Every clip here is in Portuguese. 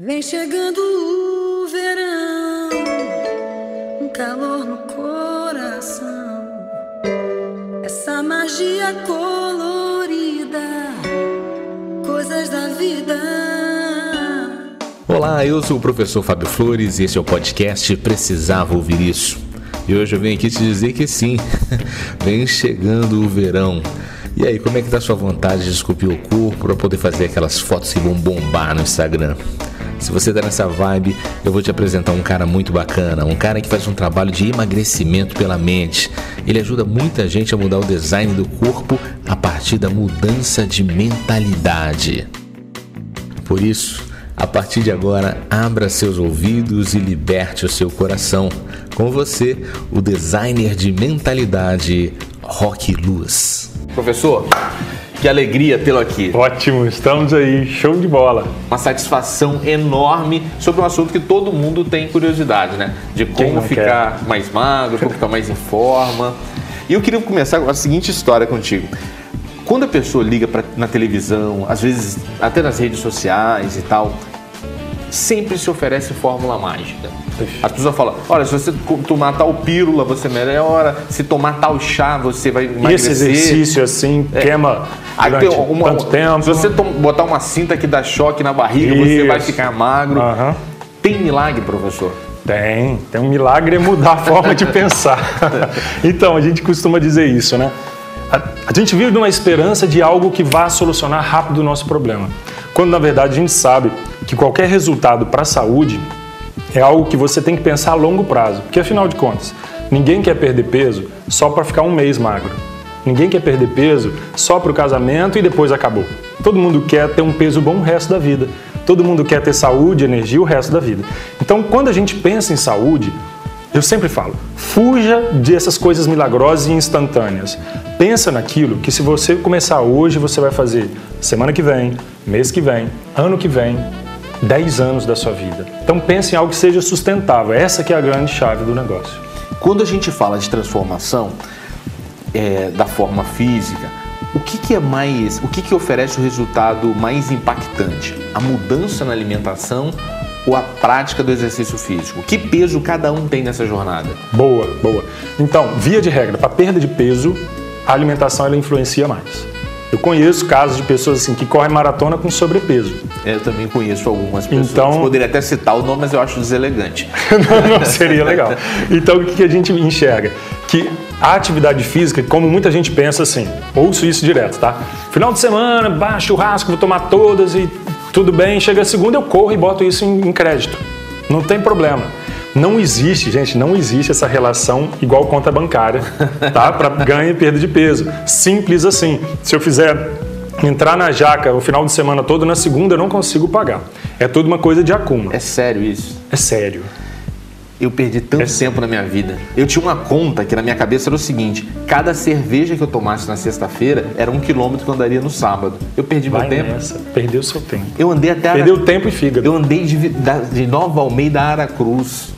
Vem chegando o verão, um calor no coração, essa magia colorida, coisas da vida. Olá, eu sou o professor Fábio Flores e esse é o podcast Precisava Ouvir Isso. E hoje eu venho aqui te dizer que sim, vem chegando o verão. E aí, como é que tá sua vontade de esculpir o corpo para poder fazer aquelas fotos que vão bombar no Instagram? Se você tá nessa vibe, eu vou te apresentar um cara muito bacana, um cara que faz um trabalho de emagrecimento pela mente. Ele ajuda muita gente a mudar o design do corpo a partir da mudança de mentalidade. Por isso, a partir de agora, abra seus ouvidos e liberte o seu coração. Com você, o designer de mentalidade, Rock Luz. Professor, que alegria tê-lo aqui. Ótimo, estamos aí, show de bola. Uma satisfação enorme sobre um assunto que todo mundo tem curiosidade, né? De como ficar quer? mais magro, como ficar mais em forma. E eu queria começar com a seguinte história contigo. Quando a pessoa liga pra, na televisão, às vezes até nas redes sociais e tal, sempre se oferece fórmula mágica. As pessoas falam, olha, se você tomar tal pílula, você melhora, se tomar tal chá, você vai emagrecer. Esse exercício assim, é. queima durante uma, tanto tempo. Se você botar uma cinta que dá choque na barriga, Isso. você vai ficar magro. Uhum. Tem milagre, professor? Tem, tem um milagre é mudar a forma de pensar. então, a gente costuma dizer isso, né? A, a gente vive numa esperança de algo que vá solucionar rápido o nosso problema. Quando na verdade a gente sabe que qualquer resultado para a saúde é algo que você tem que pensar a longo prazo, porque afinal de contas, ninguém quer perder peso só para ficar um mês magro. Ninguém quer perder peso só para o casamento e depois acabou. Todo mundo quer ter um peso bom o resto da vida. Todo mundo quer ter saúde, energia o resto da vida. Então, quando a gente pensa em saúde, eu sempre falo, fuja dessas coisas milagrosas e instantâneas. Pensa naquilo que se você começar hoje, você vai fazer semana que vem, mês que vem, ano que vem, 10 anos da sua vida. Então pense em algo que seja sustentável. Essa que é a grande chave do negócio. Quando a gente fala de transformação é, da forma física, o que, que é mais, o que, que oferece o resultado mais impactante? A mudança na alimentação ou a prática do exercício físico? Que peso cada um tem nessa jornada? Boa, boa. Então, via de regra, para perda de peso, a alimentação ela influencia mais. Eu conheço casos de pessoas assim que correm maratona com sobrepeso. É, eu também conheço algumas pessoas. Então, poderia até citar o nome, mas eu acho deselegante. não, não, seria legal. Então o que a gente enxerga? Que a atividade física, como muita gente pensa assim, ouço isso direto, tá? Final de semana, bah, churrasco, vou tomar todas e tudo bem. Chega a segunda, eu corro e boto isso em crédito. Não tem problema. Não existe, gente, não existe essa relação igual conta bancária, tá? Para ganho e perda de peso. Simples assim. Se eu fizer entrar na jaca o final de semana todo, na segunda eu não consigo pagar. É tudo uma coisa de acúmulo. É sério isso? É sério. Eu perdi tanto é... tempo na minha vida. Eu tinha uma conta que na minha cabeça era o seguinte: cada cerveja que eu tomasse na sexta-feira era um quilômetro que eu andaria no sábado. Eu perdi Vai meu tempo. Nessa. Perdeu seu tempo. Eu andei até. Perdeu Ara... tempo e fígado. Eu andei de, de Nova Almeida a Aracruz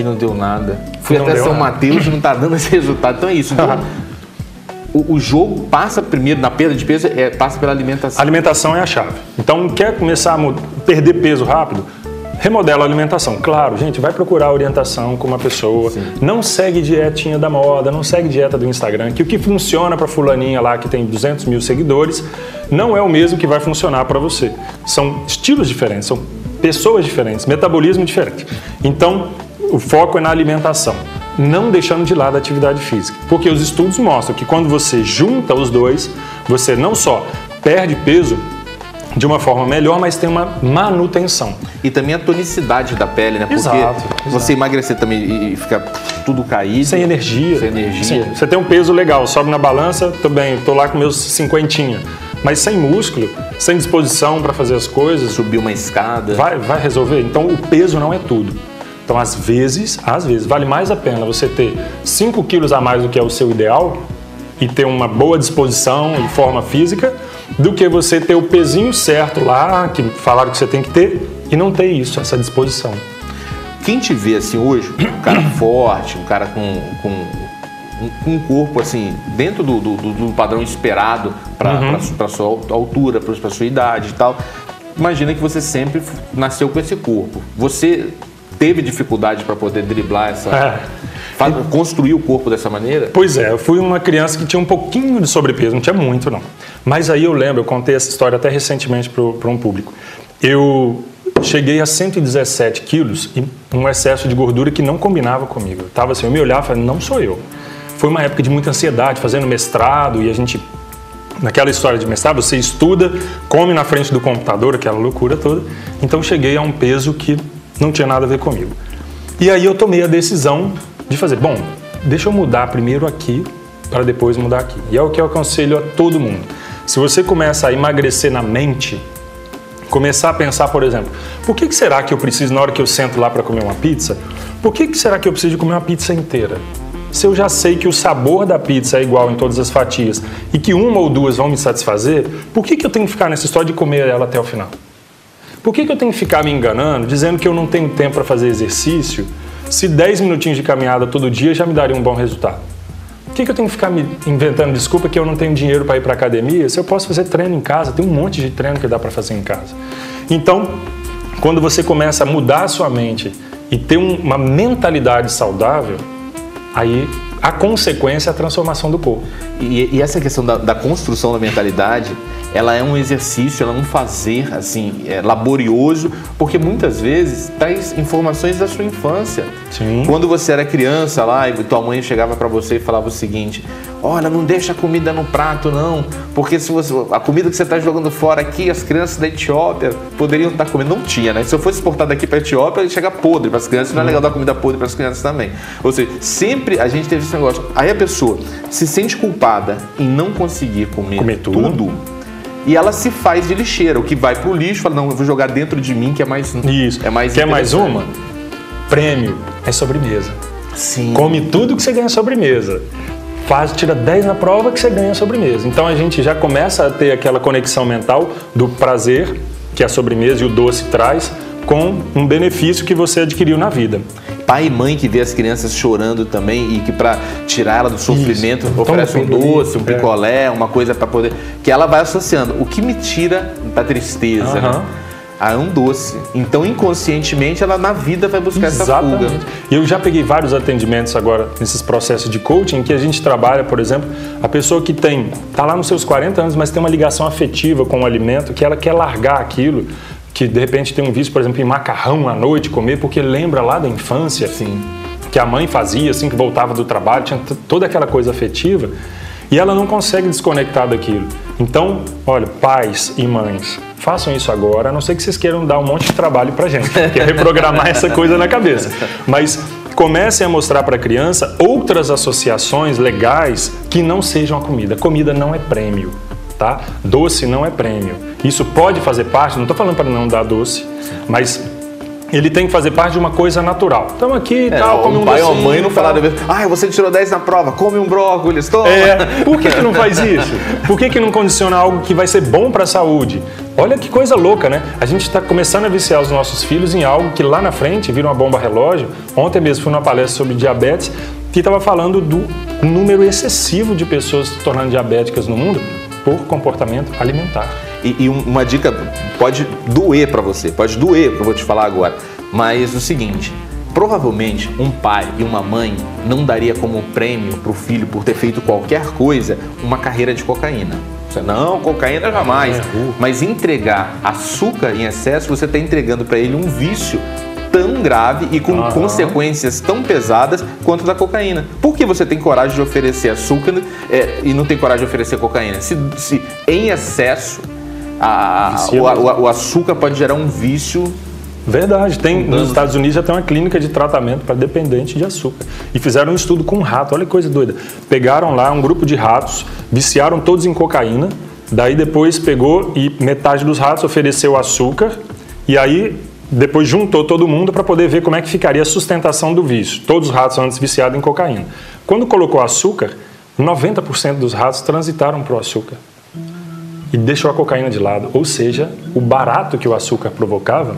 e não deu nada. Fui não até São nada. Mateus não está dando esse resultado. Então é isso. Então, o, o, jogo passa primeiro, na perda de peso, é, passa pela alimentação. A alimentação é a chave. Então, quer começar a perder peso rápido? Remodela a alimentação. Claro, gente, vai procurar orientação com uma pessoa. Sim. Não segue dietinha da moda, não segue dieta do Instagram, que o que funciona para fulaninha lá que tem 200 mil seguidores não é o mesmo que vai funcionar para você. São estilos diferentes, são pessoas diferentes, metabolismo diferente. Então, o foco é na alimentação, não deixando de lado a atividade física. Porque os estudos mostram que quando você junta os dois, você não só perde peso de uma forma melhor, mas tem uma manutenção. E também a tonicidade da pele, né? Porque exato, você emagrecer também e ficar tudo caído. Sem energia. Sem energia. Sim, você tem um peso legal, sobe na balança, tô bem, tô lá com meus cinquentinha. Mas sem músculo, sem disposição para fazer as coisas. Subir uma escada. Vai, vai resolver. Então o peso não é tudo. Então, às vezes, às vezes, vale mais a pena você ter 5 quilos a mais do que é o seu ideal e ter uma boa disposição e forma física do que você ter o pezinho certo lá, que falaram que você tem que ter, e não ter isso, essa disposição. Quem te vê assim hoje, um cara forte, um cara com, com um, corpo assim, dentro do, do, do padrão esperado para uhum. a sua altura, para a sua idade e tal, imagina que você sempre nasceu com esse corpo. Você teve dificuldade para poder driblar essa. É. construir o corpo dessa maneira? Pois é, eu fui uma criança que tinha um pouquinho de sobrepeso, não tinha muito não. Mas aí eu lembro, eu contei essa história até recentemente para um público. Eu cheguei a 117 quilos e um excesso de gordura que não combinava comigo. Eu tava assim, eu me olhava e falei, não sou eu. Foi uma época de muita ansiedade, fazendo mestrado e a gente naquela história de mestrado, você estuda, come na frente do computador, aquela loucura toda. Então cheguei a um peso que não tinha nada a ver comigo. E aí eu tomei a decisão de fazer, bom, deixa eu mudar primeiro aqui para depois mudar aqui. E é o que eu aconselho a todo mundo. Se você começa a emagrecer na mente, começar a pensar, por exemplo, por que, que será que eu preciso, na hora que eu sento lá para comer uma pizza, por que, que será que eu preciso de comer uma pizza inteira? Se eu já sei que o sabor da pizza é igual em todas as fatias e que uma ou duas vão me satisfazer, por que, que eu tenho que ficar nessa história de comer ela até o final? Por que, que eu tenho que ficar me enganando, dizendo que eu não tenho tempo para fazer exercício, se 10 minutinhos de caminhada todo dia já me daria um bom resultado? Por que, que eu tenho que ficar me inventando desculpa que eu não tenho dinheiro para ir para academia se eu posso fazer treino em casa? Tem um monte de treino que dá para fazer em casa. Então, quando você começa a mudar a sua mente e ter um- uma mentalidade saudável, aí a consequência é a transformação do corpo. E, e essa questão da, da construção da mentalidade, ela é um exercício, ela é um fazer assim é, laborioso, porque muitas vezes traz informações da sua infância. Sim. Quando você era criança lá e tua mãe chegava para você e falava o seguinte: Olha, não deixa a comida no prato não, porque se você, a comida que você está jogando fora aqui, as crianças da Etiópia poderiam estar comendo. Não tinha, né? Se eu fosse exportar daqui para Etiópia, ele chega podre para as crianças, não é legal dar comida podre para as crianças também. Ou seja, sempre a gente teve esse negócio. Aí a pessoa se sente culpada em não conseguir comer, Comer tudo. tudo e ela se faz de lixeira, o que vai pro lixo, fala, não, eu vou jogar dentro de mim, que é mais Isso. É mais Quer mais uma? Prêmio é sobremesa. Sim. Come tudo que você ganha sobremesa. Faz, tira 10 na prova que você ganha sobremesa. Então a gente já começa a ter aquela conexão mental do prazer que a sobremesa e o doce traz com um benefício que você adquiriu na vida. Pai e mãe que vê as crianças chorando também e que pra tirar ela do sofrimento Isso. oferece um doce, um é. picolé, uma coisa pra poder. Que ela vai associando. O que me tira da tristeza, Aham. né? Ah, é um doce. Então, inconscientemente, ela na vida vai buscar essa Exatamente. fuga. E eu já peguei vários atendimentos agora nesses processos de coaching que a gente trabalha, por exemplo, a pessoa que tem, tá lá nos seus 40 anos, mas tem uma ligação afetiva com o alimento, que ela quer largar aquilo, que de repente tem um vício, por exemplo, em macarrão à noite comer, porque lembra lá da infância. Sim. que a mãe fazia assim que voltava do trabalho, tinha toda aquela coisa afetiva, e ela não consegue desconectar daquilo. Então, olha, pais e mães, façam isso agora, a não ser que vocês queiram dar um monte de trabalho pra gente, que é reprogramar essa coisa na cabeça. Mas comecem a mostrar para a criança outras associações legais que não sejam a comida. Comida não é prêmio, tá? Doce não é prêmio. Isso pode fazer parte, não estou falando para não dar doce, mas ele tem que fazer parte de uma coisa natural. Então aqui e É, tal, come um pai ou a mãe não falaram, ah, você tirou 10 na prova, come um brócolis, toma. É, por que, que não faz isso? Por que, que não condiciona algo que vai ser bom para a saúde? Olha que coisa louca, né? A gente está começando a viciar os nossos filhos em algo que lá na frente vira uma bomba relógio. Ontem mesmo fui numa palestra sobre diabetes que estava falando do número excessivo de pessoas se tornando diabéticas no mundo por comportamento alimentar. E, e um- uma dica pode doer pra você, pode doer o que eu vou te falar agora. Mas o seguinte, provavelmente um pai e uma mãe não daria como prêmio pro filho por ter feito qualquer coisa uma carreira de cocaína. Você, não, cocaína jamais. É, uh. Mas entregar açúcar em excesso, você está entregando para ele um vício tão grave e com Aham. consequências tão pesadas quanto da cocaína. Por que você tem coragem de oferecer açúcar é, e não tem coragem de oferecer cocaína? Se, se em excesso a- o, o- o açúcar pode gerar um vício. Verdade, tem nos Estados Unidos já tem uma clínica de tratamento para dependente de açúcar. E fizeram um estudo com um rato, olha que coisa doida. Pegaram lá um grupo de ratos, viciaram todos em cocaína, daí depois pegou e metade dos ratos ofereceu açúcar, e aí depois juntou todo mundo para poder ver como é que ficaria a sustentação do vício. Todos os ratos antes viciados em cocaína. Quando colocou açúcar, 90% dos ratos transitaram para o açúcar e deixou a cocaína de lado. Ou seja, o barato que o açúcar provocava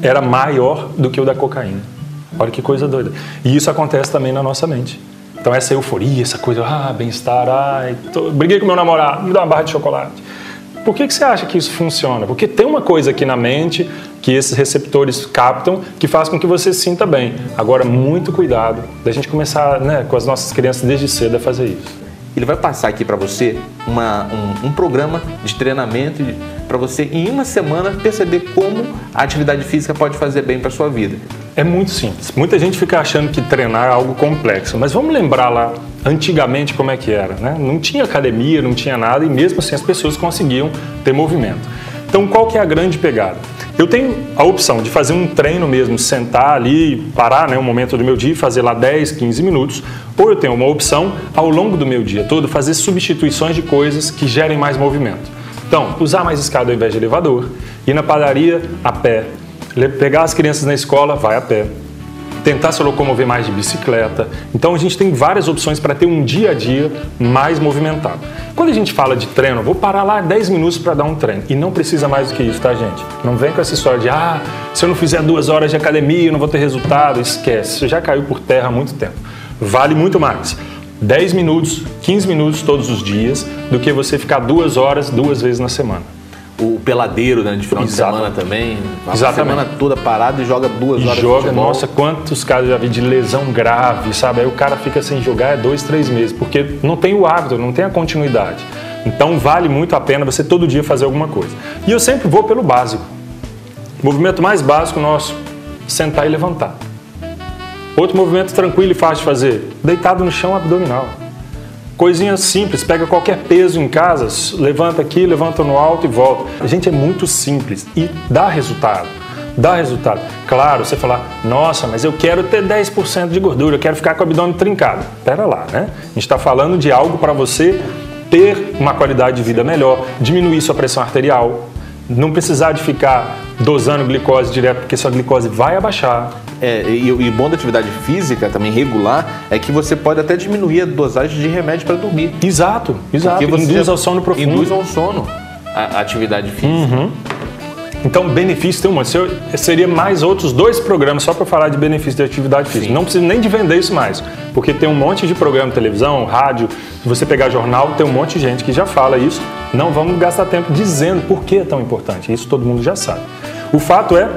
era maior do que o da cocaína. Olha que coisa doida. E isso acontece também na nossa mente. Então essa euforia, essa coisa, ah, bem-estar, ai, tô- briguei com meu namorado, me dá uma barra de chocolate. Por que, que você acha que isso funciona? Porque tem uma coisa aqui na mente que esses receptores captam que faz com que você se sinta bem. Agora, muito cuidado da gente começar né, com as nossas crianças desde cedo a fazer isso. Ele vai passar aqui para você uma, um, um, programa de treinamento para você, em uma semana, perceber como a atividade física pode fazer bem para sua vida. É muito simples. Muita gente fica achando que treinar é algo complexo, mas vamos lembrar lá antigamente como é que era, né? Não tinha academia, não tinha nada e mesmo assim as pessoas conseguiam ter movimento. Então, qual que é a grande pegada? Eu tenho a opção de fazer um treino mesmo, sentar ali, parar né, um momento do meu dia e fazer lá 10, 15 minutos, ou eu tenho uma opção ao longo do meu dia todo fazer substituições de coisas que gerem mais movimento. Então, usar mais escada ao invés de elevador, ir na padaria a pé, pegar as crianças na escola, vai a pé, tentar se locomover mais de bicicleta. Então a gente tem várias opções para ter um dia a dia mais movimentado. Quando a gente fala de treino, vou parar lá 10 minutos para dar um treino. E não precisa mais do que isso, tá, gente? Não vem com essa história de, ah, se eu não fizer duas horas de academia, eu não vou ter resultado. Esquece, isso já caiu por terra há muito tempo. Vale muito mais. 10 minutos, 15 minutos todos os dias, do que você ficar duas horas duas vezes na semana o peladeiro né, de final Exatamente. de semana também. A semana toda parado e joga duas e horas joga, de nossa, quantos casos já vi de lesão grave, sabe? Aí o cara fica sem jogar é dois, três meses, porque não tem o hábito, não tem a continuidade. Então vale muito a pena você todo dia fazer alguma coisa. E eu sempre vou pelo básico. O movimento mais básico nosso, sentar e levantar. Outro movimento tranquilo e fácil de fazer, deitado no chão abdominal. Coisinha simples, pega qualquer peso em casa, levanta aqui, levanta no alto e volta. A gente é muito simples e dá resultado. Dá resultado. Claro, você falar, nossa, mas eu quero ter 10% de gordura, eu quero ficar com o abdômen trincado. Pera lá, né? A gente está falando de algo para você ter uma qualidade de vida melhor, diminuir sua pressão arterial, não precisar de ficar dosando glicose direto, porque sua glicose vai abaixar. É, e, e bom da atividade física, também regular, é que você pode até diminuir a dosagem de remédio para dormir. Exato, exato. Porque induz ao sono profundo. Induz ao sono a, a atividade física. Uhum. Então, benefício tem um monte. Seria mais outros dois programas só para falar de benefício de atividade física. Sim. Não precisa nem de vender isso mais, porque tem um monte de programa de televisão, rádio. Se você pegar jornal, tem um monte de gente que já fala isso. Não vamos gastar tempo dizendo por que é tão importante. Isso todo mundo já sabe. O fato é,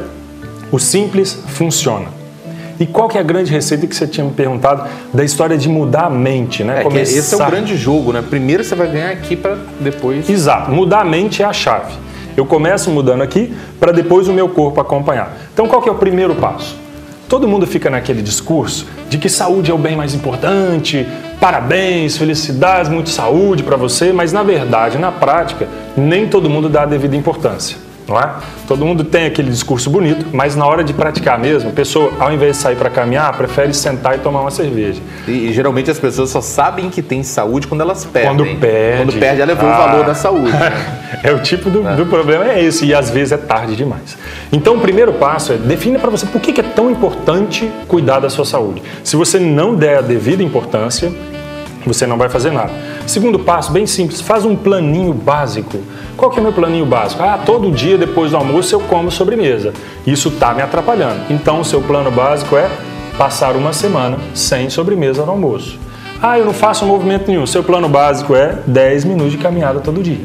o simples funciona. E qual que é a grande receita que você tinha me perguntado da história de mudar a mente, né? É, Começar... Esse é o grande jogo, né? Primeiro você vai ganhar aqui para depois. Exato. Mudar a mente é a chave. Eu começo mudando aqui para depois o meu corpo acompanhar. Então qual que é o primeiro passo? Todo mundo fica naquele discurso de que saúde é o bem mais importante, parabéns, felicidades, muita saúde para você, mas na verdade, na prática, nem todo mundo dá a devida importância não é? Todo mundo tem aquele discurso bonito, mas na hora de praticar mesmo, a pessoa, ao invés de sair para caminhar, prefere sentar e tomar uma cerveja. E, e, geralmente as pessoas só sabem que tem saúde quando elas perdem. Quando perde. Quando perde, ela levou ah, o valor da saúde. Né? é o tipo do, é. do, problema é esse, e às vezes é tarde demais. Então, o primeiro passo é defina para você por que é tão importante cuidar da sua saúde. Se você não der a devida importância, você não vai fazer nada. Segundo passo, bem simples, faz um planinho básico. Qual que é o meu planinho básico? Ah, todo dia depois do almoço eu como sobremesa. Isso está me atrapalhando. Então, o seu plano básico é passar uma semana sem sobremesa no almoço. Ah, eu não faço movimento nenhum. Seu plano básico é 10 minutos de caminhada todo dia.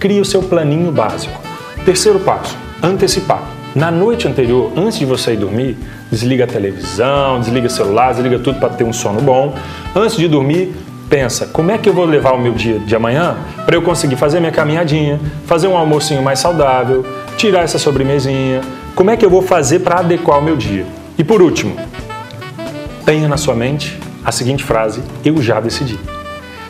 Crie o seu planinho básico. Terceiro passo, antecipar. Na noite anterior, antes de você ir dormir, desliga a televisão, desliga o celular, desliga tudo para ter um sono bom. Antes de dormir, pensa, como é que eu vou levar o meu dia de amanhã para eu conseguir fazer minha caminhadinha, fazer um almocinho mais saudável, tirar essa sobremesinha, como é que eu vou fazer para adequar o meu dia? E por último, tenha na sua mente a seguinte frase: eu já decidi.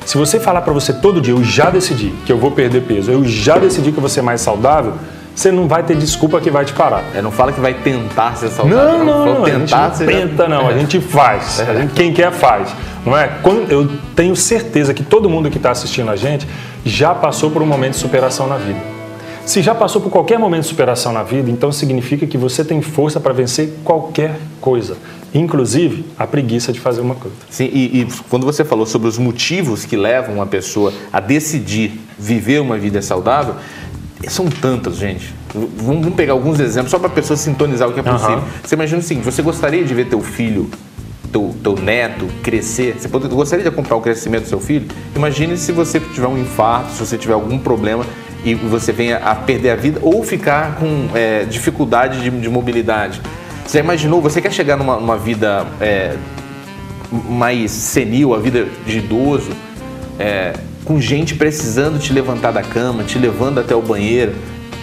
Se você falar para você todo dia, eu já decidi que eu vou perder peso, eu já decidi que eu vou ser mais saudável, você não vai ter desculpa que vai te parar. É, não fala que vai tentar ser saudável. Não, não, não. Tentar, a gente não tenta, não. A gente faz. A gente, quem quer faz. Não é? Quando, eu tenho certeza que todo mundo que está assistindo a gente já passou por um momento de superação na vida. Se já passou por qualquer momento de superação na vida, então significa que você tem força para vencer qualquer coisa, inclusive a preguiça de fazer uma coisa. Sim, e, e, quando você falou sobre os motivos que levam uma pessoa a decidir viver uma vida saudável, são tantos, gente. Vamos pegar alguns exemplos só para a pessoa sintonizar o que é possível. Uhum. Você imagina o seguinte: você gostaria de ver teu filho teu, teu neto crescer, você pode, gostaria de acompanhar o crescimento do seu filho? Imagine se você tiver um infarto, se você tiver algum problema e você venha a perder a vida ou ficar com é, dificuldade de, de, mobilidade. Você imaginou, você quer chegar numa, numa vida é, mais senil, a vida de idoso, é, com gente precisando te levantar da cama, te levando até o banheiro,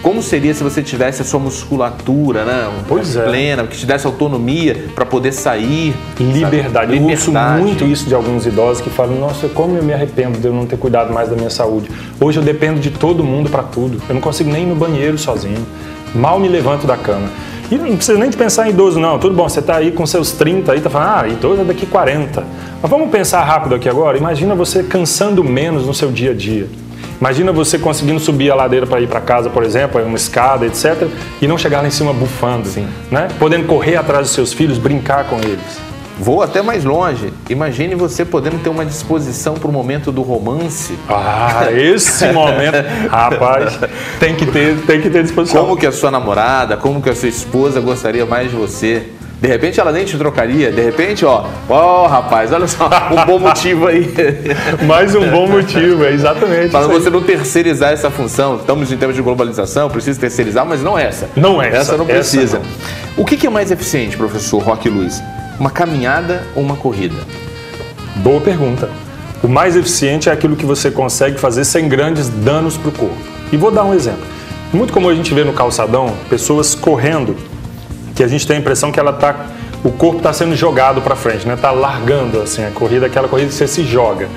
como seria se você tivesse a sua musculatura, né? Pois é. plena, que te desse autonomia para poder sair. Liberdade. Liberdade. Eu ouço muito isso de alguns idosos que falam: Nossa, como eu me arrependo de eu não ter cuidado mais da minha saúde. Hoje eu dependo de todo mundo para tudo. Eu não consigo nem ir no banheiro sozinho. Mal me levanto da cama. E não precisa nem de pensar em idoso, não. Tudo bom, você está aí com seus 30 aí, tá falando, ah, idoso é daqui 40. Mas vamos pensar rápido aqui agora. Imagina você cansando menos no seu dia a dia. Imagina você conseguindo subir a ladeira para ir para casa, por exemplo, uma escada, etc., e não chegar lá em cima bufando, Sim. né? Podendo correr atrás dos seus filhos, brincar com eles. Vou até mais longe. Imagine você podendo ter uma disposição para o momento do romance. Ah, esse momento, rapaz, tem que ter, tem que ter disposição. Como que a sua namorada, como que a sua esposa gostaria mais de você? De repente ela nem te trocaria, de repente, ó, ó, rapaz, olha só, um bom motivo aí. Mais um bom motivo, é exatamente. Para você não terceirizar essa função, estamos em termos de globalização, precisa terceirizar, mas não essa. Não essa. Essa não precisa. Essa não. O que é mais eficiente, professor Roque Luiz? Uma caminhada ou uma corrida? Boa pergunta. O mais eficiente é aquilo que você consegue fazer sem grandes danos para o corpo. E vou dar um exemplo. Muito comum a gente ver no calçadão pessoas correndo que a gente tem a impressão que ela tá, o corpo está sendo jogado para frente, né? Tá largando assim a corrida, aquela corrida que você se joga.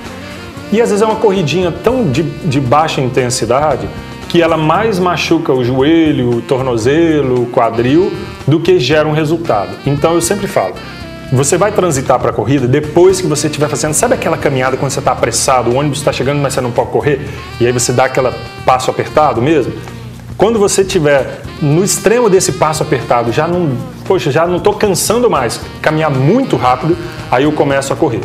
E às vezes é uma corridinha tão de, de baixa intensidade que ela mais machuca o joelho, o tornozelo, o quadril do que gera um resultado. Então eu sempre falo, você vai transitar para a corrida depois que você estiver fazendo, sabe aquela caminhada quando você está apressado, o ônibus está chegando, mas você não pode correr, e aí você dá aquele passo apertado mesmo? Quando você estiver no extremo desse passo apertado, já não, poxa, já não estou cansando mais, caminhar muito rápido, aí eu começo a correr.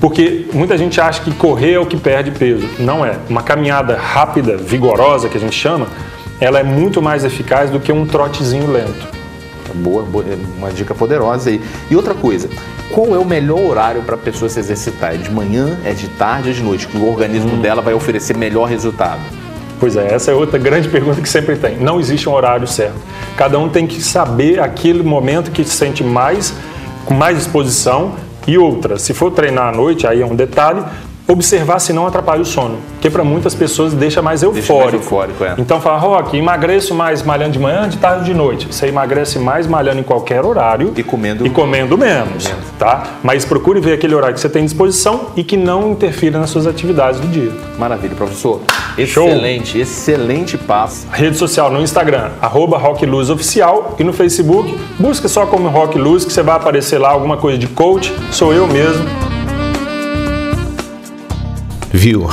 Porque muita gente acha que correr é o que perde peso. Não é. Uma caminhada rápida, vigorosa, que a gente chama, ela é muito mais eficaz do que um trotezinho lento. Boa, boa uma dica poderosa aí. E outra coisa, qual é o melhor horário para a pessoa se exercitar? É de manhã, é de tarde, é de noite? Que o organismo hum. dela vai oferecer melhor resultado? Pois é, essa é outra grande pergunta que sempre tem. Não existe um horário certo. Cada um tem que saber aquele momento que se sente mais, com mais disposição e outra. Se for treinar à noite, aí é um detalhe, observar se não atrapalha o sono, que para muitas pessoas deixa mais eufórico. Deixa mais eufórico é. Então fala, Rock, emagreço mais malhando de manhã, de tarde, de noite. Você emagrece mais malhando em qualquer horário e comendo e comendo menos, menos, tá? Mas procure ver aquele horário que você tem disposição e que não interfira nas suas atividades do dia. Maravilha, professor. Excelente, Show. excelente passo. Rede social no Instagram, arroba Oficial e no Facebook, busca só como Rock Luz que você vai aparecer lá alguma coisa de coach, sou eu mesmo Viu?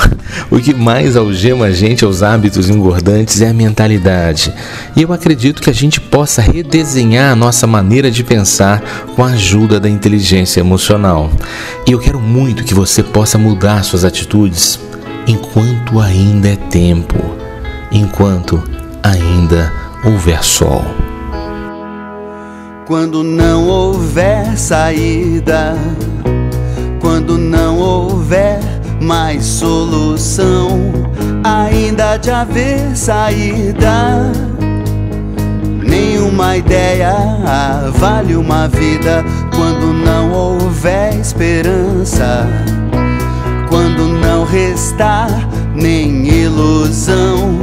O que mais algema a gente aos hábitos engordantes é a mentalidade. E eu acredito que a gente possa redesenhar a nossa maneira de pensar com a ajuda da inteligência emocional. E eu quero muito que você possa mudar suas atitudes enquanto ainda é tempo, enquanto ainda houver sol. Quando não houver saída, mais solução, ainda de haver saída. Nenhuma ideia vale uma vida quando não houver esperança, quando não restar nem ilusão,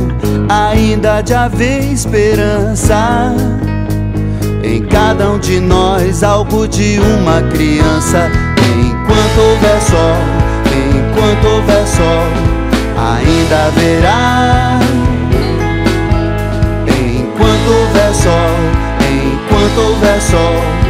ainda de haver esperança. Em cada um de nós, algo de uma criança, enquanto houver sol enquanto houver sol, ainda haverá. Enquanto houver sol, enquanto houver sol.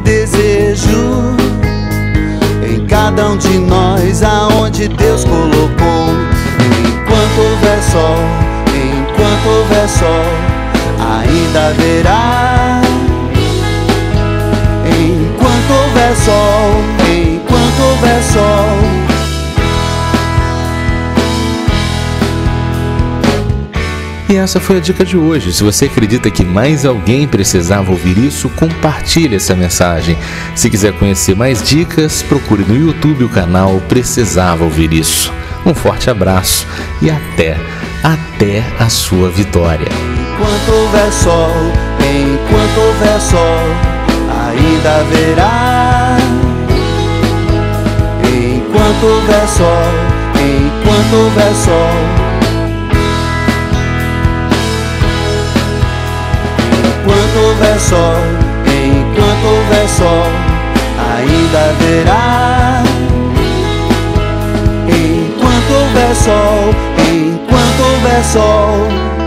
desejo em cada um de nós, aonde Deus colocou. Enquanto houver sol, enquanto houver sol, ainda haverá. Enquanto houver sol, enquanto houver sol. E essa foi a dica de hoje. Se você acredita que mais alguém precisava ouvir isso, compartilhe essa mensagem. Se quiser conhecer mais dicas, procure no YouTube o canal Precisava Ouvir Isso. Um forte abraço e até, até a sua vitória. Enquanto houver sol, enquanto houver sol, ainda haverá. Enquanto houver sol, enquanto houver sol. Enquanto houver sol, enquanto houver sol, ainda haverá. Enquanto houver sol, enquanto houver sol.